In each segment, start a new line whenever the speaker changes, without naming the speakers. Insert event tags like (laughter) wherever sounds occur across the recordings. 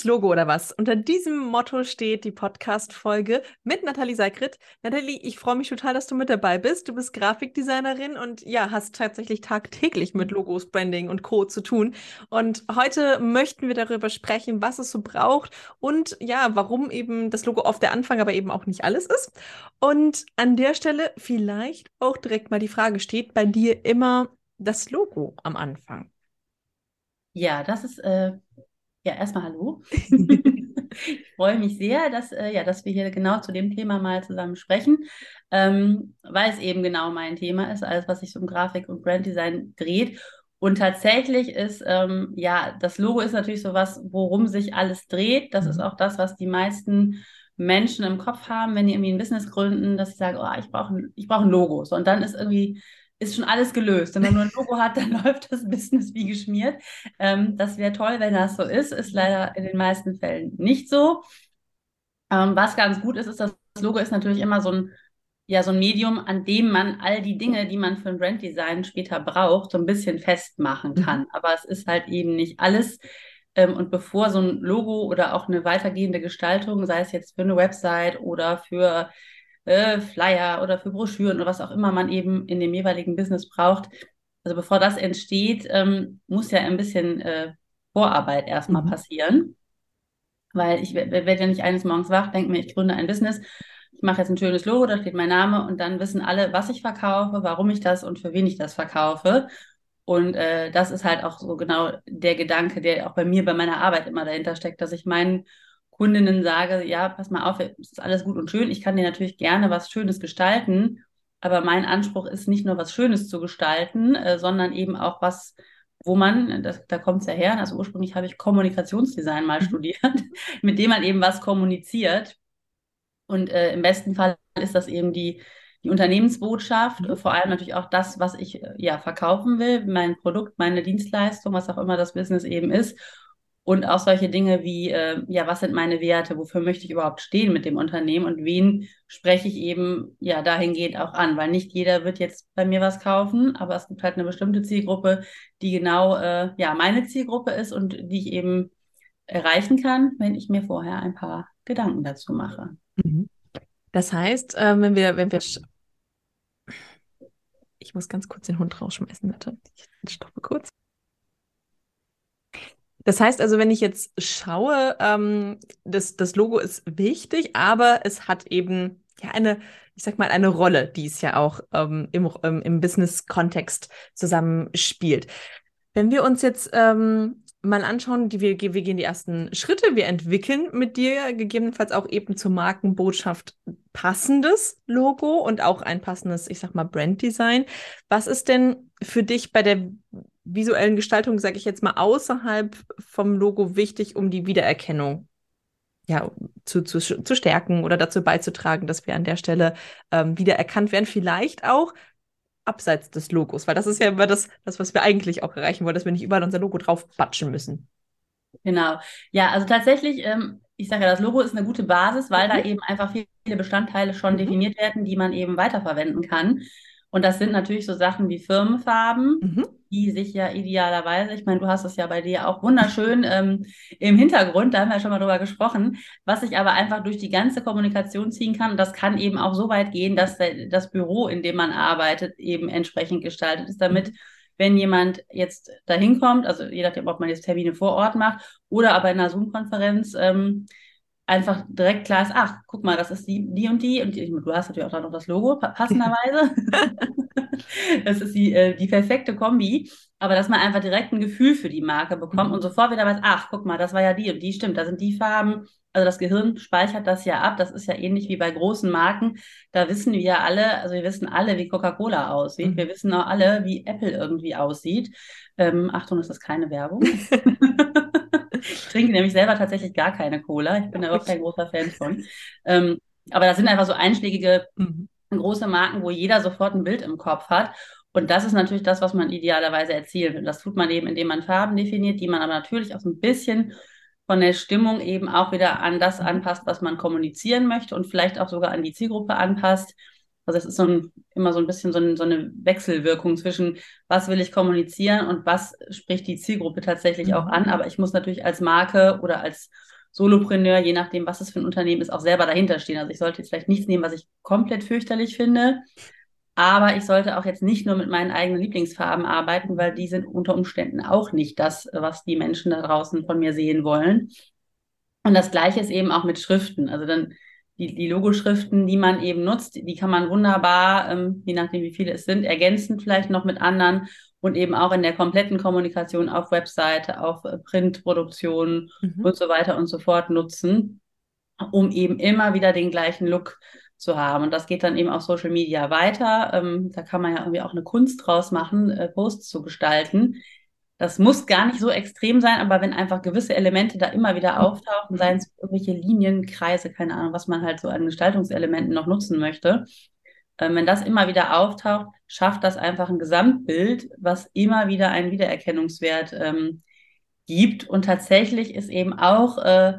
Alles Logo oder was? Unter diesem Motto steht die Podcast-Folge mit Nathalie Seikrit. Nathalie, ich freue mich total, dass du mit dabei bist. Du bist Grafikdesignerin und ja, hast tatsächlich tagtäglich mit Logos, Branding und Co. zu tun. Und heute möchten wir darüber sprechen, was es so braucht und ja, warum eben das Logo oft der Anfang, aber eben auch nicht alles ist. Und an der Stelle vielleicht auch direkt mal die Frage, steht bei dir immer das Logo am Anfang?
Ja, das ist äh, ja, erstmal hallo. (laughs) ich freue mich sehr, dass, äh, ja, dass wir hier genau zu dem Thema mal zusammen sprechen, ähm, weil es eben genau mein Thema ist, alles, was sich um Grafik und Branddesign dreht. Und tatsächlich ist, ähm, ja, das Logo ist natürlich so was, worum sich alles dreht. Das ist mhm. auch das, was die meisten Menschen im Kopf haben, wenn die irgendwie ein Business gründen, dass sie sagen, oh, ich brauche ich brauch ein Logo. So, und dann ist irgendwie ist schon alles gelöst. Und wenn man nur ein Logo hat, dann (laughs) läuft das Business wie geschmiert. Ähm, das wäre toll, wenn das so ist. Ist leider in den meisten Fällen nicht so. Ähm, was ganz gut ist, ist, dass das Logo ist natürlich immer so ein, ja, so ein Medium, an dem man all die Dinge, die man für ein Branddesign später braucht, so ein bisschen festmachen mhm. kann. Aber es ist halt eben nicht alles. Ähm, und bevor so ein Logo oder auch eine weitergehende Gestaltung, sei es jetzt für eine Website oder für äh, Flyer oder für Broschüren oder was auch immer man eben in dem jeweiligen Business braucht. Also bevor das entsteht, ähm, muss ja ein bisschen äh, Vorarbeit erstmal mhm. passieren. Weil ich werde ja nicht eines Morgens wach, denke mir, ich gründe ein Business, ich mache jetzt ein schönes Logo, da steht mein Name und dann wissen alle, was ich verkaufe, warum ich das und für wen ich das verkaufe. Und äh, das ist halt auch so genau der Gedanke, der auch bei mir, bei meiner Arbeit immer dahinter steckt, dass ich meinen Kundinnen sage, ja, pass mal auf, es ist alles gut und schön, ich kann dir natürlich gerne was Schönes gestalten, aber mein Anspruch ist nicht nur was Schönes zu gestalten, äh, sondern eben auch was, wo man, das, da kommt es ja her, also ursprünglich habe ich Kommunikationsdesign mal mhm. studiert, (laughs) mit dem man eben was kommuniziert. Und äh, im besten Fall ist das eben die, die Unternehmensbotschaft, mhm. vor allem natürlich auch das, was ich äh, ja verkaufen will, mein Produkt, meine Dienstleistung, was auch immer das Business eben ist. Und auch solche Dinge wie, äh, ja, was sind meine Werte? Wofür möchte ich überhaupt stehen mit dem Unternehmen? Und wen spreche ich eben, ja, dahingehend auch an? Weil nicht jeder wird jetzt bei mir was kaufen, aber es gibt halt eine bestimmte Zielgruppe, die genau, äh, ja, meine Zielgruppe ist und die ich eben erreichen kann, wenn ich mir vorher ein paar Gedanken dazu mache.
Mhm. Das heißt, äh, wenn wir, wenn wir, ich muss ganz kurz den Hund rausschmeißen, bitte. Ich stoppe kurz. Das heißt also, wenn ich jetzt schaue, ähm, das, das Logo ist wichtig, aber es hat eben ja eine, ich sag mal, eine Rolle, die es ja auch ähm, im, ähm, im Business-Kontext zusammenspielt. Wenn wir uns jetzt ähm, mal anschauen, die, wir, wir gehen die ersten Schritte, wir entwickeln mit dir gegebenenfalls auch eben zur Markenbotschaft passendes Logo und auch ein passendes, ich sag mal, Branddesign. Was ist denn für dich bei der visuellen Gestaltung, sage ich jetzt mal, außerhalb vom Logo wichtig, um die Wiedererkennung ja, zu, zu, zu stärken oder dazu beizutragen, dass wir an der Stelle ähm, wiedererkannt werden. Vielleicht auch abseits des Logos, weil das ist ja immer das, das, was wir eigentlich auch erreichen wollen, dass wir nicht überall unser Logo drauf batschen müssen.
Genau. Ja, also tatsächlich, ähm, ich sage ja, das Logo ist eine gute Basis, weil mhm. da eben einfach viele Bestandteile schon mhm. definiert werden, die man eben weiterverwenden kann. Und das sind natürlich so Sachen wie Firmenfarben, mhm. die sich ja idealerweise, ich meine, du hast es ja bei dir auch wunderschön ähm, im Hintergrund, da haben wir ja schon mal drüber gesprochen, was sich aber einfach durch die ganze Kommunikation ziehen kann. Und das kann eben auch so weit gehen, dass das Büro, in dem man arbeitet, eben entsprechend gestaltet ist, damit wenn jemand jetzt dahin kommt, also je nachdem, ob man jetzt Termine vor Ort macht oder aber in einer Zoom-Konferenz, ähm, einfach direkt klar ist, ach, guck mal, das ist die, die und die. Und die, du hast natürlich auch da noch das Logo, passenderweise. (laughs) das ist die, äh, die perfekte Kombi. Aber dass man einfach direkt ein Gefühl für die Marke bekommt mhm. und sofort wieder weiß, ach, guck mal, das war ja die und die, stimmt, da sind die Farben. Also das Gehirn speichert das ja ab. Das ist ja ähnlich wie bei großen Marken. Da wissen wir ja alle, also wir wissen alle, wie Coca-Cola aussieht. Mhm. Wir wissen auch alle, wie Apple irgendwie aussieht. Ähm, Achtung, das ist keine Werbung. (laughs) ich trinke nämlich selber tatsächlich gar keine Cola. Ich bin da auch kein großer Fan von. Ähm, aber das sind einfach so einschlägige mhm. große Marken, wo jeder sofort ein Bild im Kopf hat. Und das ist natürlich das, was man idealerweise erzielen will. Das tut man eben, indem man Farben definiert, die man aber natürlich auch so ein bisschen von der Stimmung eben auch wieder an das anpasst, was man kommunizieren möchte und vielleicht auch sogar an die Zielgruppe anpasst. Also es ist so ein, immer so ein bisschen so, ein, so, eine Wechselwirkung zwischen, was will ich kommunizieren und was spricht die Zielgruppe tatsächlich mhm. auch an. Aber ich muss natürlich als Marke oder als Solopreneur, je nachdem, was es für ein Unternehmen ist, auch selber dahinter stehen. Also ich sollte jetzt vielleicht nichts nehmen, was ich komplett fürchterlich finde. Aber ich sollte auch jetzt nicht nur mit meinen eigenen Lieblingsfarben arbeiten, weil die sind unter Umständen auch nicht das, was die Menschen da draußen von mir sehen wollen. Und das Gleiche ist eben auch mit Schriften. Also dann die, die Logoschriften, die man eben nutzt, die kann man wunderbar, ähm, je nachdem wie viele es sind, ergänzen vielleicht noch mit anderen und eben auch in der kompletten Kommunikation auf Webseite, auf äh, Printproduktion mhm. und so weiter und so fort nutzen, um eben immer wieder den gleichen Look zu haben. Und das geht dann eben auf Social Media weiter. Ähm, da kann man ja irgendwie auch eine Kunst draus machen, äh, Posts zu gestalten, das muss gar nicht so extrem sein, aber wenn einfach gewisse Elemente da immer wieder mhm. auftauchen, seien es irgendwelche Linien, Kreise, keine Ahnung, was man halt so an Gestaltungselementen noch nutzen möchte, ähm, wenn das immer wieder auftaucht, schafft das einfach ein Gesamtbild, was immer wieder einen Wiedererkennungswert ähm, gibt. Und tatsächlich ist eben auch, äh,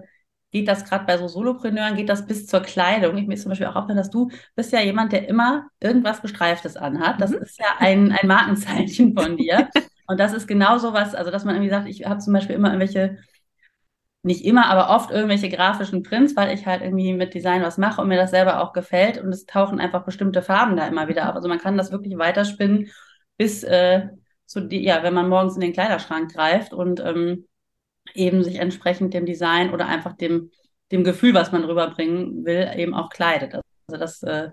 geht das gerade bei so Solopreneuren, geht das bis zur Kleidung. Ich mir zum Beispiel auch aufgefallen, dass du bist ja jemand, der immer irgendwas Gestreiftes anhat. Das mhm. ist ja ein, ein Markenzeichen von dir. (laughs) Und das ist genau so was, also dass man irgendwie sagt, ich habe zum Beispiel immer irgendwelche, nicht immer, aber oft irgendwelche grafischen Prints, weil ich halt irgendwie mit Design was mache und mir das selber auch gefällt und es tauchen einfach bestimmte Farben da immer wieder ab. Also man kann das wirklich weiterspinnen bis äh, zu die, ja, wenn man morgens in den Kleiderschrank greift und ähm, eben sich entsprechend dem Design oder einfach dem, dem Gefühl, was man rüberbringen will, eben auch kleidet. Also das äh,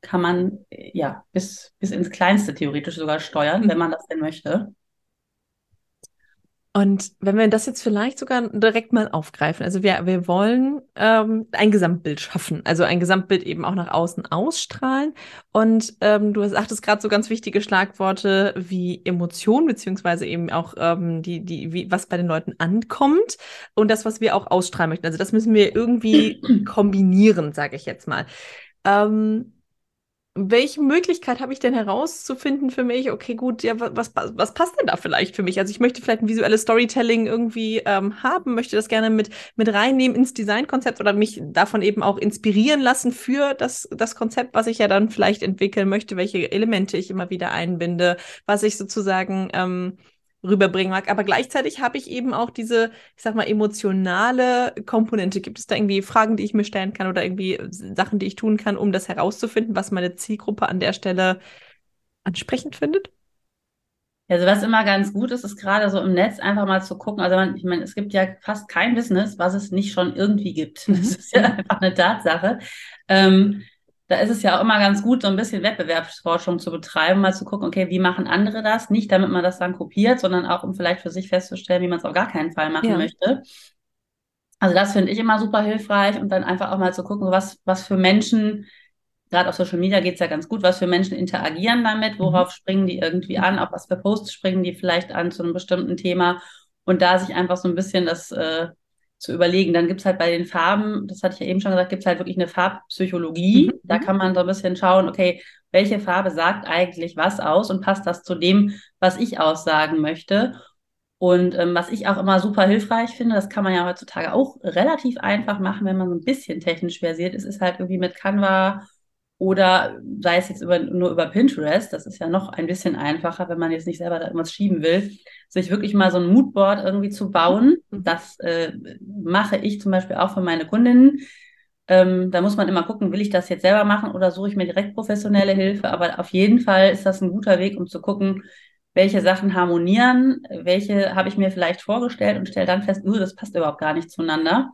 kann man ja bis, bis ins Kleinste theoretisch sogar steuern, wenn man das denn möchte.
Und wenn wir das jetzt vielleicht sogar direkt mal aufgreifen, also wir, wir wollen ähm, ein Gesamtbild schaffen, also ein Gesamtbild eben auch nach außen ausstrahlen. Und ähm, du sagtest gerade so ganz wichtige Schlagworte wie Emotion, beziehungsweise eben auch ähm, die, die, wie, was bei den Leuten ankommt und das, was wir auch ausstrahlen möchten. Also das müssen wir irgendwie (clears throat) kombinieren, sage ich jetzt mal. Ähm, welche Möglichkeit habe ich denn herauszufinden für mich, okay, gut, ja, was, was passt denn da vielleicht für mich? Also ich möchte vielleicht ein visuelles Storytelling irgendwie ähm, haben, möchte das gerne mit, mit reinnehmen ins Designkonzept oder mich davon eben auch inspirieren lassen für das, das Konzept, was ich ja dann vielleicht entwickeln möchte, welche Elemente ich immer wieder einbinde, was ich sozusagen ähm, rüberbringen mag. Aber gleichzeitig habe ich eben auch diese, ich sag mal, emotionale Komponente. Gibt es da irgendwie Fragen, die ich mir stellen kann oder irgendwie Sachen, die ich tun kann, um das herauszufinden, was meine Zielgruppe an der Stelle ansprechend findet?
Also was immer ganz gut ist, ist gerade so im Netz einfach mal zu gucken. Also man, ich meine, es gibt ja fast kein Business, was es nicht schon irgendwie gibt. Das mhm. ist ja (laughs) einfach eine Tatsache. Ähm, da ist es ja auch immer ganz gut, so ein bisschen Wettbewerbsforschung zu betreiben, mal zu gucken, okay, wie machen andere das? Nicht, damit man das dann kopiert, sondern auch, um vielleicht für sich festzustellen, wie man es auf gar keinen Fall machen ja. möchte. Also das finde ich immer super hilfreich und dann einfach auch mal zu gucken, was, was für Menschen, gerade auf Social Media geht es ja ganz gut, was für Menschen interagieren damit, worauf mhm. springen die irgendwie an, auf was für Posts springen die vielleicht an zu einem bestimmten Thema und da sich einfach so ein bisschen das äh, zu überlegen. Dann gibt es halt bei den Farben, das hatte ich ja eben schon gesagt, gibt es halt wirklich eine Farbpsychologie. Mhm. Da kann man so ein bisschen schauen, okay, welche Farbe sagt eigentlich was aus und passt das zu dem, was ich aussagen möchte. Und ähm, was ich auch immer super hilfreich finde, das kann man ja heutzutage auch relativ einfach machen, wenn man so ein bisschen technisch versiert ist, ist halt irgendwie mit Canva oder sei es jetzt über, nur über Pinterest, das ist ja noch ein bisschen einfacher, wenn man jetzt nicht selber da irgendwas schieben will, sich wirklich mal so ein Moodboard irgendwie zu bauen. Mhm. Das äh, mache ich zum Beispiel auch für meine Kundinnen. Ähm, da muss man immer gucken, will ich das jetzt selber machen oder suche ich mir direkt professionelle Hilfe. Aber auf jeden Fall ist das ein guter Weg, um zu gucken, welche Sachen harmonieren, welche habe ich mir vielleicht vorgestellt und stelle dann fest, uh, das passt überhaupt gar nicht zueinander.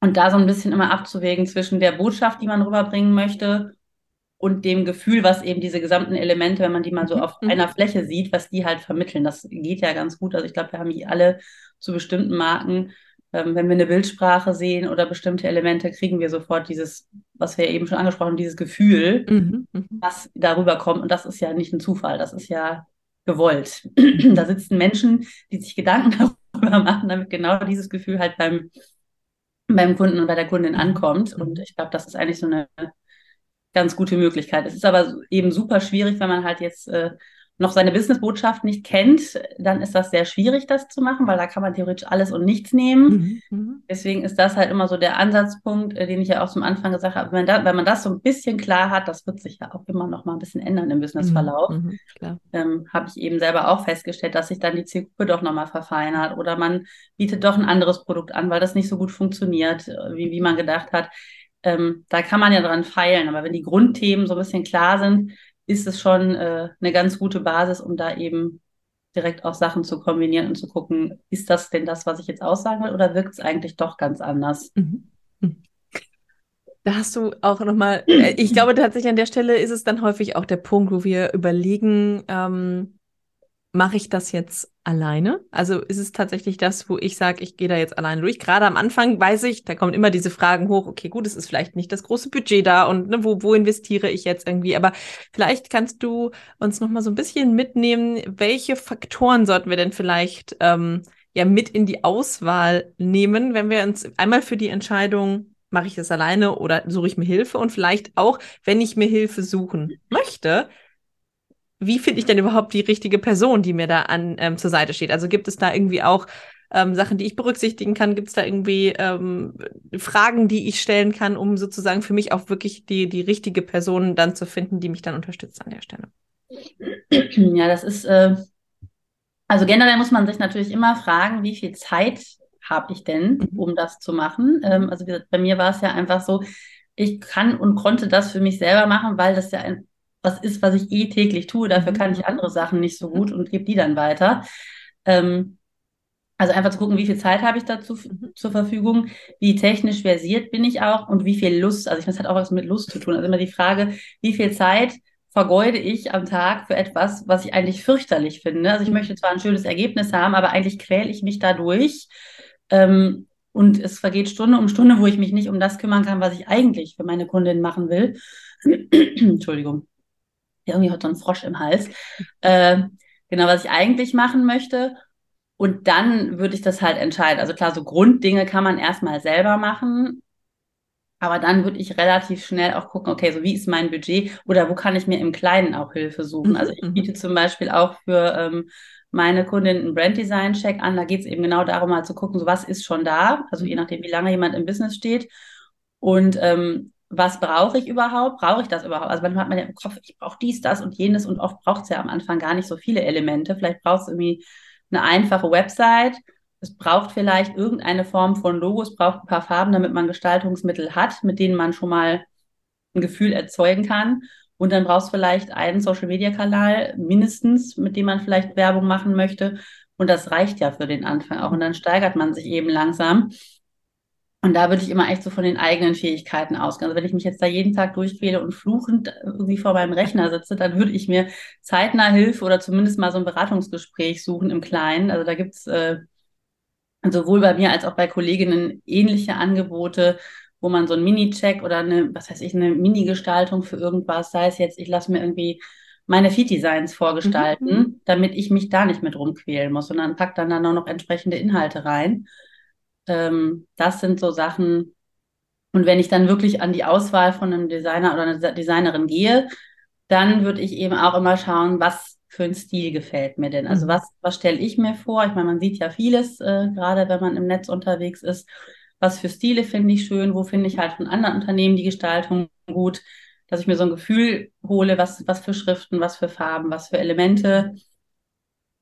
Und da so ein bisschen immer abzuwägen zwischen der Botschaft, die man rüberbringen möchte, und dem Gefühl, was eben diese gesamten Elemente, wenn man die mal so mhm. auf mhm. einer Fläche sieht, was die halt vermitteln. Das geht ja ganz gut. Also ich glaube, wir haben die alle zu bestimmten Marken. Ähm, wenn wir eine Bildsprache sehen oder bestimmte Elemente, kriegen wir sofort dieses, was wir eben schon angesprochen haben, dieses Gefühl, mhm. mhm. was darüber kommt. Und das ist ja nicht ein Zufall. Das ist ja gewollt. (clears throat) da sitzen Menschen, die sich Gedanken (laughs) darüber machen, damit genau dieses Gefühl halt beim beim Kunden und bei der Kundin ankommt. Und ich glaube, das ist eigentlich so eine ganz gute Möglichkeit. Es ist aber eben super schwierig, wenn man halt jetzt äh, noch seine Businessbotschaft nicht kennt, dann ist das sehr schwierig, das zu machen, weil da kann man theoretisch alles und nichts nehmen. Mhm. mhm. Deswegen ist das halt immer so der Ansatzpunkt, äh, den ich ja auch zum Anfang gesagt habe. Wenn, da, wenn man das so ein bisschen klar hat, das wird sich ja auch immer noch mal ein bisschen ändern im Businessverlauf. Mhm. mhm ähm, habe ich eben selber auch festgestellt, dass sich dann die Zielgruppe doch noch mal verfeinert oder man bietet doch ein anderes Produkt an, weil das nicht so gut funktioniert, äh, wie, wie man gedacht hat. Ähm, da kann man ja dran feilen, aber wenn die Grundthemen so ein bisschen klar sind, ist es schon äh, eine ganz gute Basis, um da eben direkt auch Sachen zu kombinieren und zu gucken, ist das denn das, was ich jetzt aussagen will, oder wirkt es eigentlich doch ganz anders? Mhm.
mhm. Da hast du auch nochmal, äh, ich glaube tatsächlich an der Stelle ist es dann häufig auch der Punkt, wo wir überlegen, ähm, mache ich das jetzt alleine? Also ist es tatsächlich das, wo ich sage, ich gehe da jetzt alleine durch? Gerade am Anfang weiß ich, da kommen immer diese Fragen hoch, okay, gut, es ist vielleicht nicht das große Budget da und ne, wo, wo investiere ich jetzt irgendwie? Aber vielleicht kannst du uns noch mal so ein bisschen mitnehmen, welche Faktoren sollten wir denn vielleicht ähm, ja mit in die Auswahl nehmen, wenn wir uns einmal für die Entscheidung mache ich das alleine oder suche ich mir Hilfe und vielleicht auch, wenn ich mir Hilfe suchen möchte, wie finde ich denn überhaupt die richtige Person, die mir da an ähm, zur Seite steht? Also gibt es da irgendwie auch ähm, Sachen, die ich berücksichtigen kann? Gibt es da irgendwie ähm, Fragen, die ich stellen kann, um sozusagen für mich auch wirklich die, die richtige Person dann zu finden, die mich dann unterstützt an der Stelle?
Ja, das ist, äh, also generell muss man sich natürlich immer fragen, wie viel Zeit habe ich denn, mhm. um das zu machen? Ähm, also bei mir war es ja einfach so, ich kann und konnte das für mich selber machen, weil das ja ein was ist, was ich eh täglich tue. Dafür kann ich mhm. andere Sachen nicht so gut und gebe die dann weiter. Ähm, also einfach zu gucken, wie viel Zeit habe ich dazu mhm. zur Verfügung, wie technisch versiert bin ich auch und wie viel Lust. Also ich meine, das hat auch was mit Lust zu tun. Also immer die Frage, wie viel Zeit vergeude ich am Tag für etwas, was ich eigentlich fürchterlich finde. Also ich mhm. möchte zwar ein schönes Ergebnis haben, aber eigentlich quäle ich mich dadurch. Ähm, und es vergeht Stunde um Stunde, wo ich mich nicht um das kümmern kann, was ich eigentlich für meine Kundin machen will. (clears throat) Entschuldigung irgendwie hat so ein Frosch im Hals. Äh, genau, was ich eigentlich machen möchte. Und dann würde ich das halt entscheiden. Also klar, so Grunddinge kann man erstmal selber machen. Aber dann würde ich relativ schnell auch gucken, okay, so wie ist mein Budget oder wo kann ich mir im Kleinen auch Hilfe suchen? Mhm, also ich mhm. biete zum Beispiel auch für ähm, meine Kundin einen Brand Design Check an. Da geht es eben genau darum, mal zu gucken, so was ist schon da. Also je nachdem, wie lange jemand im Business steht. Und ähm, was brauche ich überhaupt? Brauche ich das überhaupt? Also manchmal hat man ja im Kopf, ich brauche dies, das und jenes und oft braucht es ja am Anfang gar nicht so viele Elemente. Vielleicht braucht es irgendwie eine einfache Website. Es braucht vielleicht irgendeine Form von Logo, es braucht ein paar Farben, damit man Gestaltungsmittel hat, mit denen man schon mal ein Gefühl erzeugen kann. Und dann brauchst du vielleicht einen Social-Media-Kanal mindestens, mit dem man vielleicht Werbung machen möchte. Und das reicht ja für den Anfang auch. Und dann steigert man sich eben langsam. Und da würde ich immer echt so von den eigenen Fähigkeiten ausgehen. Also wenn ich mich jetzt da jeden Tag durchquäle und fluchend irgendwie vor meinem Rechner sitze, dann würde ich mir zeitnah Hilfe oder zumindest mal so ein Beratungsgespräch suchen im Kleinen. Also da gibt's äh, sowohl bei mir als auch bei Kolleginnen ähnliche Angebote, wo man so einen Mini-Check oder eine, was weiß ich, eine Mini-Gestaltung für irgendwas, sei es jetzt, ich lasse mir irgendwie meine Feed-Designs vorgestalten, mhm. damit ich mich da nicht mit rumquälen muss, sondern pack dann da noch entsprechende Inhalte rein. Ähm, das sind so Sachen. Und wenn ich dann wirklich an die Auswahl von einem Designer oder einer Designerin gehe, dann würde ich eben auch immer schauen, was für ein Stil gefällt mir denn. Also mhm. was, was stelle ich mir vor? Ich meine, man sieht ja vieles, äh, gerade wenn man im Netz unterwegs ist. Was für Stile finde ich schön? Wo finde ich halt von anderen Unternehmen die Gestaltung gut? Dass ich mir so ein Gefühl hole, was, was für Schriften, was für Farben, was für Elemente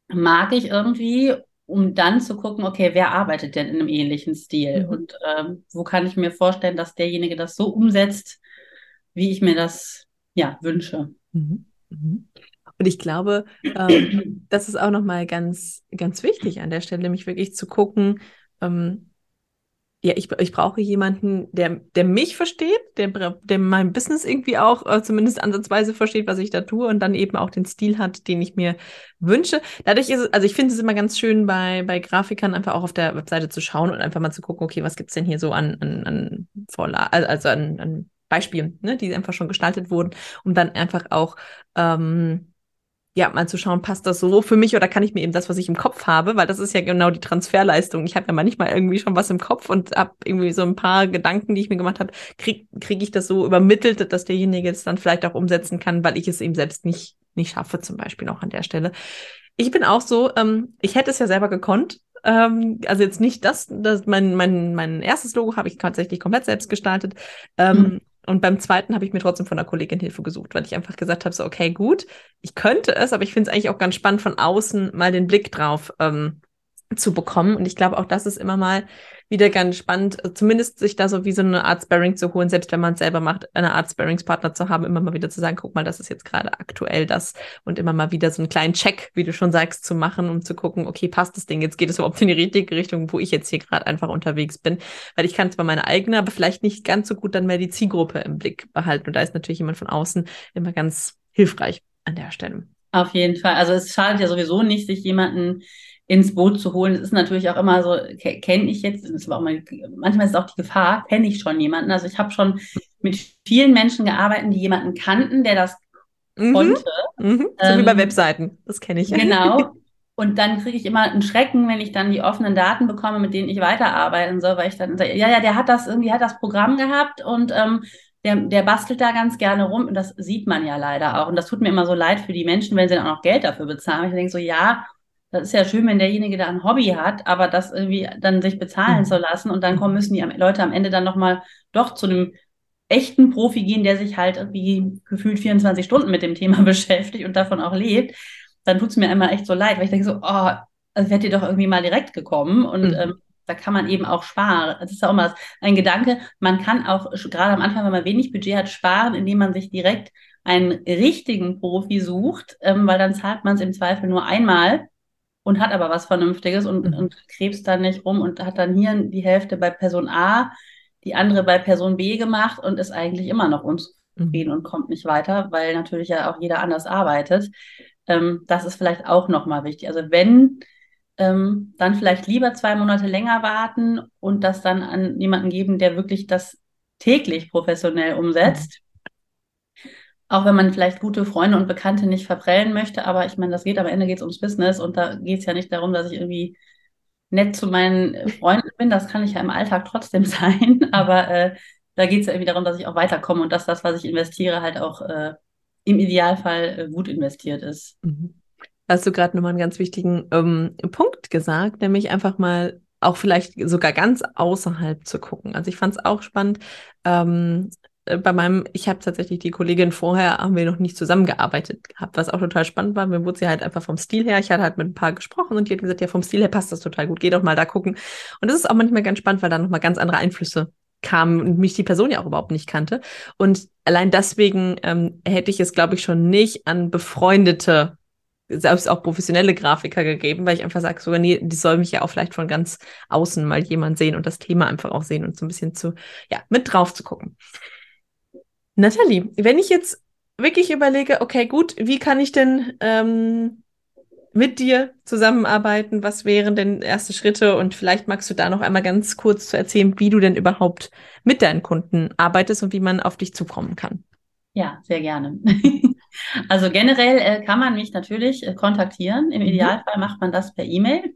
mag ich irgendwie um dann zu gucken, okay, wer arbeitet denn in einem ähnlichen Stil? Mhm. Und ähm, wo kann ich mir vorstellen, dass derjenige das so umsetzt, wie ich mir das ja wünsche.
Mhm. Mhm. Und ich glaube, ähm, (clears throat) das ist auch nochmal ganz, ganz wichtig an der Stelle, nämlich wirklich zu gucken, ähm, ja, ich, ich brauche jemanden, der, der mich versteht, der, der mein Business irgendwie auch äh, zumindest ansatzweise versteht, was ich da tue und dann eben auch den Stil hat, den ich mir wünsche. Dadurch ist es, also ich finde es immer ganz schön bei, bei Grafikern einfach auch auf der Webseite zu schauen und einfach mal zu gucken, okay, was gibt's denn hier so an, an, an Vorlagen, also an, an Beispielen, ne, die einfach schon gestaltet wurden, um dann einfach auch ähm, ja, mal zu schauen, passt das so für mich oder kann ich mir eben das, was ich im Kopf habe, weil das ist ja genau die Transferleistung. Ich habe ja manchmal irgendwie schon was im Kopf und habe irgendwie so ein paar Gedanken, die ich mir gemacht habe, kriege krieg ich das so übermittelt, dass derjenige es dann vielleicht auch umsetzen kann, weil ich es eben selbst nicht nicht schaffe, zum Beispiel noch an der Stelle. Ich bin auch so, ähm, ich hätte es ja selber gekonnt. Ähm, also jetzt nicht das, das mein, mein, mein erstes Logo habe ich tatsächlich komplett selbst gestaltet. Mhm. Und beim zweiten habe ich mir trotzdem von einer Kollegin Hilfe gesucht, weil ich einfach gesagt habe, so, okay, gut, ich könnte es, aber ich finde es eigentlich auch ganz spannend, von außen mal den Blick drauf ähm, zu bekommen. Und ich glaube, auch das ist immer mal wieder ganz spannend, zumindest sich da so wie so eine Art Sparring zu holen, selbst wenn man es selber macht, eine Art Sparringspartner zu haben, immer mal wieder zu sagen, guck mal, das ist jetzt gerade aktuell das und immer mal wieder so einen kleinen Check, wie du schon sagst, zu machen, um zu gucken, okay, passt das Ding, jetzt geht es überhaupt in die richtige Richtung, wo ich jetzt hier gerade einfach unterwegs bin, weil ich kann zwar meine eigene, aber vielleicht nicht ganz so gut dann mehr die Zielgruppe im Blick behalten und da ist natürlich jemand von außen immer ganz hilfreich an der Stelle.
Auf jeden Fall. Also es schadet ja sowieso nicht, sich jemanden ins Boot zu holen. Es ist natürlich auch immer so, kenne ich jetzt, das war auch mal, manchmal ist auch die Gefahr, kenne ich schon jemanden. Also ich habe schon mit vielen Menschen gearbeitet, die jemanden kannten, der das mhm. konnte.
Mhm. So ähm, wie bei ähm, Webseiten, das kenne ich.
Genau. (laughs) Und dann kriege ich immer einen Schrecken, wenn ich dann die offenen Daten bekomme, mit denen ich weiterarbeiten soll, weil ich dann sage, ja, ja, der hat das irgendwie, hat das Programm gehabt und ähm, der, der bastelt da ganz gerne rum und das sieht man ja leider auch. Und das tut mir immer so leid für die Menschen, wenn sie dann auch noch Geld dafür bezahlen. Ich denke so, ja, das ist ja schön, wenn derjenige da ein Hobby hat, aber das irgendwie dann sich bezahlen mhm. zu lassen und dann kommen müssen die Leute am Ende dann nochmal doch zu einem echten Profi gehen, der sich halt irgendwie gefühlt 24 Stunden mit dem Thema (laughs) beschäftigt und davon auch lebt, dann tut es mir immer echt so leid, weil ich denke so, oh, also wärt ihr doch irgendwie mal direkt gekommen und mhm. ähm, da kann man eben auch sparen. Das ist ja auch mal ein Gedanke. Man kann auch gerade am Anfang, wenn man wenig Budget hat, sparen, indem man sich direkt einen richtigen Profi sucht, ähm, weil dann zahlt man es im Zweifel nur einmal und hat aber was Vernünftiges und, mhm. und krebst dann nicht rum und hat dann hier die Hälfte bei Person A, die andere bei Person B gemacht und ist eigentlich immer noch unzufrieden mhm. und kommt nicht weiter, weil natürlich ja auch jeder anders arbeitet. Ähm, das ist vielleicht auch nochmal wichtig. Also wenn, ähm, dann vielleicht lieber zwei Monate länger warten und das dann an jemanden geben, der wirklich das täglich professionell umsetzt auch wenn man vielleicht gute Freunde und Bekannte nicht verprellen möchte, aber ich meine, das geht am Ende geht es ums Business und da geht es ja nicht darum, dass ich irgendwie nett zu meinen Freunden bin. Das kann ich ja im Alltag trotzdem (laughs) sein, aber äh, da geht es ja irgendwie darum, dass ich auch weiterkomme und dass das, was ich investiere, halt auch äh, im Idealfall äh, gut investiert ist. Mhm.
Hast du gerade nochmal einen ganz wichtigen ähm, Punkt gesagt, nämlich einfach mal auch vielleicht sogar ganz außerhalb zu gucken. Also ich fand es auch spannend. Ähm, äh, bei meinem, ich habe tatsächlich die Kollegin vorher, haben wir noch nicht zusammengearbeitet gehabt, was auch total spannend war. Mir wurde sie halt einfach vom Stil her, ich hatte halt mit ein paar gesprochen und die hat gesagt, ja, vom Stil her passt das total gut, geh doch mal da gucken. Und das ist auch manchmal ganz spannend, weil da nochmal ganz andere Einflüsse kamen und mich die Person ja auch überhaupt nicht kannte. Und allein deswegen ähm, hätte ich es, glaube ich, schon nicht an befreundete selbst auch professionelle Grafiker gegeben, weil ich einfach sage, so, nee, die soll mich ja auch vielleicht von ganz außen mal jemand sehen und das Thema einfach auch sehen und so ein bisschen zu, ja, mit drauf zu gucken. Nathalie, wenn ich jetzt wirklich überlege, okay, gut, wie kann ich denn ähm, mit dir zusammenarbeiten? Was wären denn erste Schritte? Und vielleicht magst du da noch einmal ganz kurz zu erzählen, wie du denn überhaupt mit deinen Kunden arbeitest und wie man auf dich zukommen kann.
Ja, sehr gerne. (laughs) also generell äh, kann man mich natürlich äh, kontaktieren. Im mhm. Idealfall macht man das per E-Mail.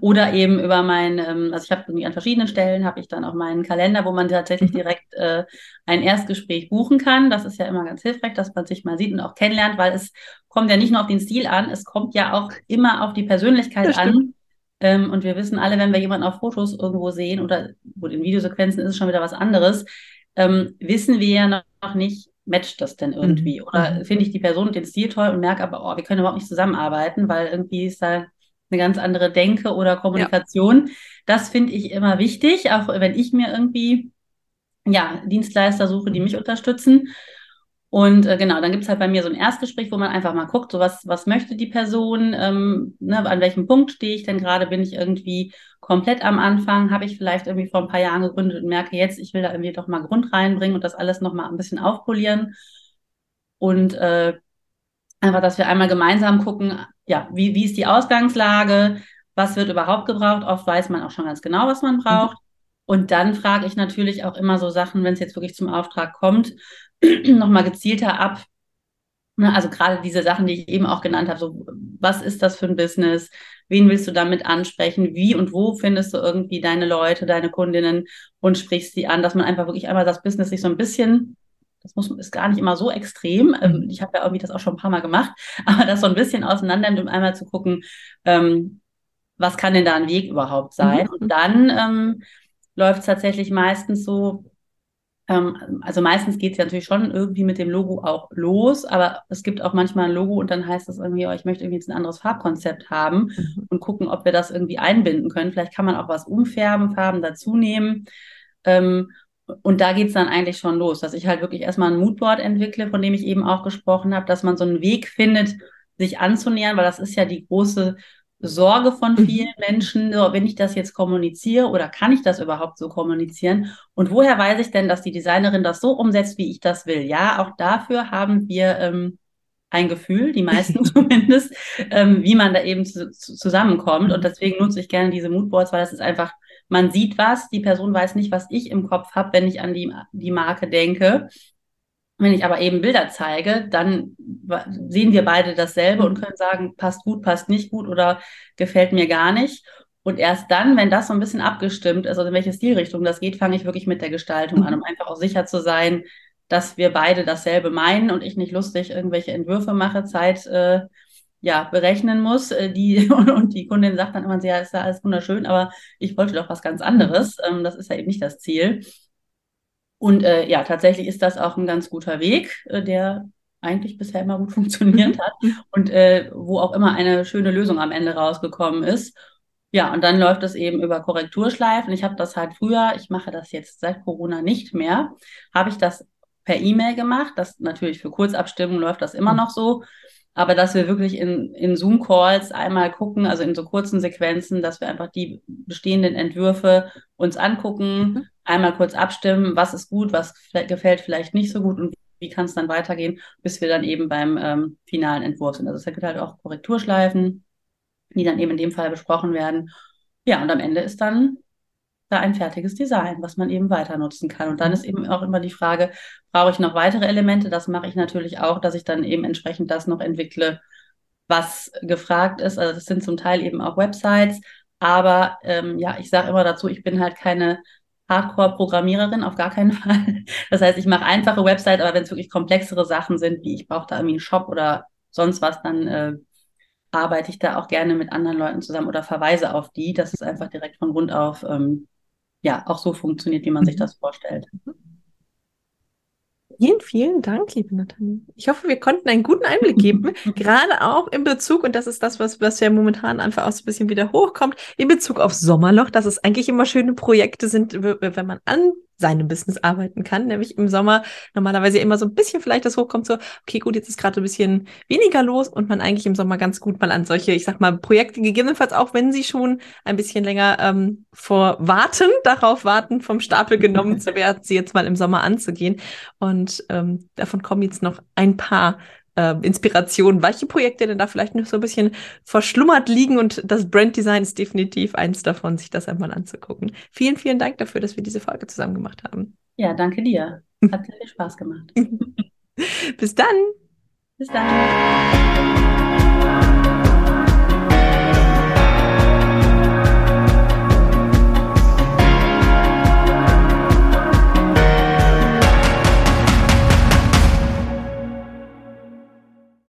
Oder eben über mein, ähm, also ich habe irgendwie an verschiedenen Stellen, habe ich dann auch meinen Kalender, wo man tatsächlich mhm. direkt äh, ein Erstgespräch buchen kann. Das ist ja immer ganz hilfreich, dass man sich mal sieht und auch kennenlernt, weil es kommt ja nicht nur auf den Stil an, es kommt ja auch immer auf die Persönlichkeit an. Ähm, und wir wissen alle, wenn wir jemanden auf Fotos irgendwo sehen oder gut, in Videosequenzen ist es schon wieder was anderes, ähm, wissen wir ja noch nicht, matcht das denn irgendwie? Mhm. Oder mhm. finde ich die Person und den Stil toll und merke aber, oh, wir können überhaupt nicht zusammenarbeiten, weil irgendwie ist da eine ganz andere Denke oder Kommunikation. Ja. Das finde ich immer wichtig, auch wenn ich mir irgendwie ja, Dienstleister suche, die mich unterstützen. Und äh, genau, dann gibt es halt bei mir so ein Erstgespräch, wo man einfach mal guckt, so was, was möchte die Person, ähm, ne, an welchem Punkt stehe ich denn gerade, bin ich irgendwie komplett am Anfang, habe ich vielleicht irgendwie vor ein paar Jahren gegründet und merke jetzt, ich will da irgendwie doch mal Grund reinbringen und das alles nochmal ein bisschen aufpolieren. Und äh, einfach, dass wir einmal gemeinsam gucken, ja, wie, wie ist die Ausgangslage, was wird überhaupt gebraucht. Oft weiß man auch schon ganz genau, was man braucht. Mhm. Und dann frage ich natürlich auch immer so Sachen, wenn es jetzt wirklich zum Auftrag kommt, (clears throat) nochmal gezielter ab. Ne, also gerade diese Sachen, die ich eben auch genannt habe, so was ist das für ein Business? Wen willst du damit ansprechen? Wie und wo findest du irgendwie deine Leute, deine Kundinnen und sprichst sie an, dass man einfach wirklich einmal das Business sich so ein bisschen das muss, ist gar nicht immer so extrem. Ähm, mhm. ich habe ja irgendwie das auch schon ein paar Mal gemacht, (laughs) aber das so ein bisschen auseinander nimmt, um einmal zu gucken, ähm, was kann denn da ein Weg überhaupt sein? Mhm. Und dann ähm, läuft es tatsächlich meistens so, ähm, also meistens geht es ja natürlich schon irgendwie mit dem Logo auch los, aber es gibt auch manchmal ein Logo und dann heißt das irgendwie, oh, ich möchte irgendwie jetzt ein anderes Farbkonzept haben mhm. und gucken, ob wir das irgendwie einbinden können. Vielleicht kann man auch was umfärben, Farben dazu nehmen. Ähm, und da geht es dann eigentlich schon los, dass ich halt wirklich erstmal ein Moodboard entwickle, von dem ich eben auch gesprochen habe, dass man so einen Weg findet, sich anzunähern, weil das ist ja die große Sorge von mhm. vielen Menschen, so, wenn ich das jetzt kommuniziere oder kann ich das überhaupt so kommunizieren? Und woher weiß ich denn, dass die Designerin das so umsetzt, wie ich das will? Ja, auch dafür haben wir ähm, ein Gefühl, die meisten (laughs) zumindest, ähm, wie man da eben zu, zu, zusammenkommt. Und deswegen nutze ich gerne diese Moodboards, weil das ist einfach, man sieht was, die Person weiß nicht, was ich im Kopf habe, wenn ich an die, die Marke denke. Wenn ich aber eben Bilder zeige, dann sehen wir beide dasselbe und können sagen, passt gut, passt nicht gut oder gefällt mir gar nicht. Und erst dann, wenn das so ein bisschen abgestimmt ist, also in welche Stilrichtung das geht, fange ich wirklich mit der Gestaltung an, um einfach auch sicher zu sein, dass wir beide dasselbe meinen und ich nicht lustig irgendwelche Entwürfe mache, Zeit äh, ja berechnen muss. Äh, die (laughs) und, die Kundin sagt dann immer, ja, ist ja alles wunderschön, aber ich wollte doch was ganz anderes. Ähm, das ist ja eben nicht das Ziel. Und äh, ja, tatsächlich ist das auch ein ganz guter Weg, äh, der eigentlich bisher immer gut (laughs) funktioniert mhm. hat und äh, wo auch immer eine schöne Lösung am Ende rausgekommen ist. Ja, und dann läuft es eben über Korrekturschleifen. Ich habe das halt früher, ich mache das jetzt seit Corona nicht mehr, habe ich das per E-Mail gemacht. Das natürlich für Kurzabstimmung läuft das immer mhm. noch so. Aber dass wir wirklich in, in Zoom-Calls einmal gucken, also in so kurzen Sequenzen, dass wir einfach die bestehenden Entwürfe uns angucken, mhm einmal kurz abstimmen, was ist gut, was gefällt vielleicht nicht so gut und wie kann es dann weitergehen, bis wir dann eben beim ähm, finalen Entwurf sind. Also es gibt halt auch Korrekturschleifen, die dann eben in dem Fall besprochen werden. Ja, und am Ende ist dann da ein fertiges Design, was man eben weiter nutzen kann. Und dann ist eben auch immer die Frage, brauche ich noch weitere Elemente? Das mache ich natürlich auch, dass ich dann eben entsprechend das noch entwickle, was gefragt ist. Also das sind zum Teil eben auch Websites. Aber ähm, ja, ich sage immer dazu, ich bin halt keine Hardcore-Programmiererin, auf gar keinen (laughs) Fall. Das heißt, ich mache einfache Website, aber wenn es wirklich komplexere Sachen sind, wie ich brauche da irgendwie einen Shop oder sonst was, dann äh, arbeite ich da auch gerne mit anderen Leuten zusammen oder verweise auf die, dass es einfach direkt von Grund auf ähm, ja auch so funktioniert, wie man sich mhm. das vorstellt. Mhm.
Vielen, vielen Dank, liebe Nathalie. Ich hoffe, wir konnten einen guten Einblick geben, (laughs) gerade auch in Bezug, und das ist das, was, was ja momentan einfach auch so ein bisschen wieder hochkommt, in Bezug auf Sommerloch, dass es eigentlich immer schöne Projekte sind, wenn man an seinem Business arbeiten kann, nämlich im Sommer normalerweise immer so ein bisschen vielleicht das hochkommt, so, okay, gut, jetzt ist gerade ein bisschen weniger los und man eigentlich im Sommer ganz gut mal an solche, ich sag mal, Projekte gegebenenfalls auch, wenn sie schon ein bisschen länger ähm, vor warten, (laughs) darauf warten, vom Stapel genommen zu werden, sie jetzt mal im Sommer anzugehen. Und ähm, davon kommen jetzt noch ein paar äh, Inspiration, welche Projekte denn da vielleicht noch so ein bisschen verschlummert liegen und das Branddesign ist definitiv eins davon, sich das einmal anzugucken. Vielen, vielen Dank dafür, dass wir diese Folge zusammen gemacht haben.
Ja, danke dir. Hat sehr viel Spaß gemacht. (laughs)
Bis dann.
Bis dann.